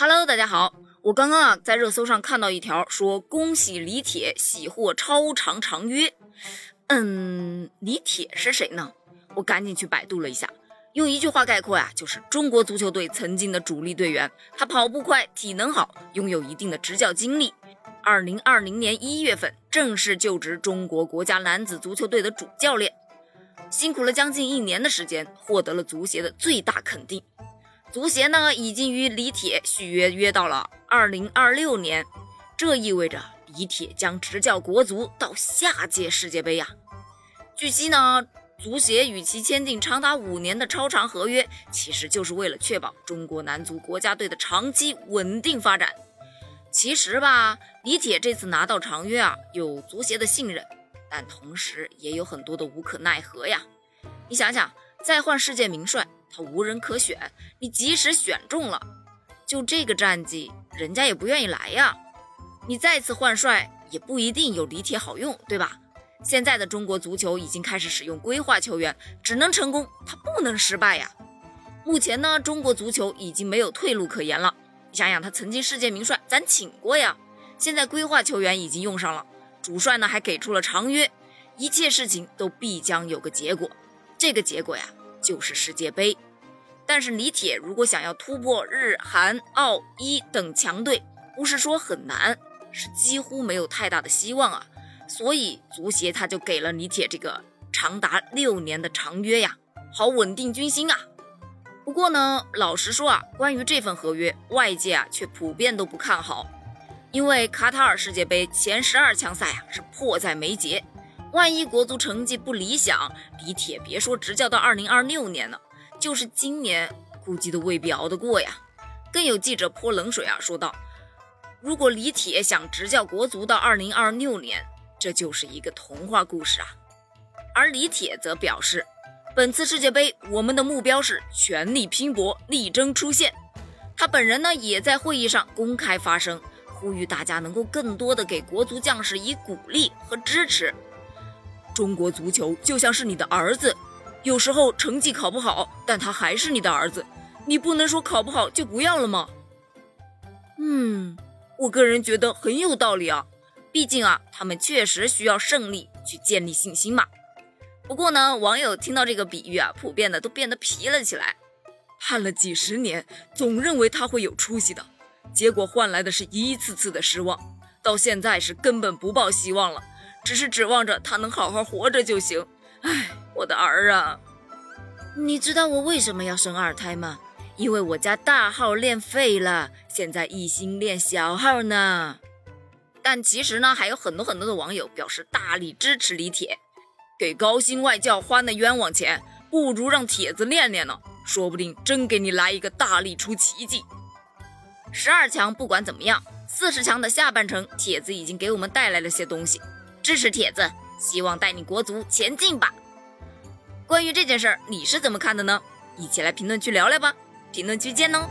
Hello，大家好，我刚刚啊在热搜上看到一条说恭喜李铁喜获超长长约。嗯，李铁是谁呢？我赶紧去百度了一下，用一句话概括呀，就是中国足球队曾经的主力队员。他跑步快，体能好，拥有一定的执教经历。二零二零年一月份正式就职中国国家男子足球队的主教练，辛苦了将近一年的时间，获得了足协的最大肯定。足协呢已经与李铁续约，约到了二零二六年，这意味着李铁将执教国足到下届世界杯呀。据悉呢，足协与其签订长达五年的超长合约，其实就是为了确保中国男足国家队的长期稳定发展。其实吧，李铁这次拿到长约啊，有足协的信任，但同时也有很多的无可奈何呀。你想想，再换世界名帅，他无人可选；你即使选中了，就这个战绩，人家也不愿意来呀。你再次换帅，也不一定有李铁好用，对吧？现在的中国足球已经开始使用规划球员，只能成功，他不能失败呀。目前呢，中国足球已经没有退路可言了。你想想，他曾经世界名帅，咱请过呀。现在规划球员已经用上了，主帅呢还给出了长约，一切事情都必将有个结果。这个结果呀，就是世界杯。但是李铁如果想要突破日韩澳伊等强队，不是说很难，是几乎没有太大的希望啊。所以足协他就给了李铁这个长达六年的长约呀，好稳定军心啊。不过呢，老实说啊，关于这份合约，外界啊却普遍都不看好，因为卡塔尔世界杯前十二强赛啊是迫在眉睫，万一国足成绩不理想，李铁别说执教到二零二六年了，就是今年估计都未必熬得过呀。更有记者泼冷水啊，说道：“如果李铁想执教国足到二零二六年，这就是一个童话故事啊。”而李铁则表示。本次世界杯，我们的目标是全力拼搏，力争出线。他本人呢，也在会议上公开发声，呼吁大家能够更多的给国足将士以鼓励和支持。中国足球就像是你的儿子，有时候成绩考不好，但他还是你的儿子，你不能说考不好就不要了吗？嗯，我个人觉得很有道理啊，毕竟啊，他们确实需要胜利去建立信心嘛。不过呢，网友听到这个比喻啊，普遍的都变得皮了起来。盼了几十年，总认为他会有出息的，结果换来的是一次次的失望。到现在是根本不抱希望了，只是指望着他能好好活着就行。唉，我的儿啊，你知道我为什么要生二胎吗？因为我家大号练废了，现在一心练小号呢。但其实呢，还有很多很多的网友表示大力支持李铁。给高薪外教花那冤枉钱，不如让铁子练练呢，说不定真给你来一个大力出奇迹。十二强不管怎么样，四十强的下半程，铁子已经给我们带来了些东西，支持铁子，希望带领国足前进吧。关于这件事儿，你是怎么看的呢？一起来评论区聊聊吧，评论区见哦。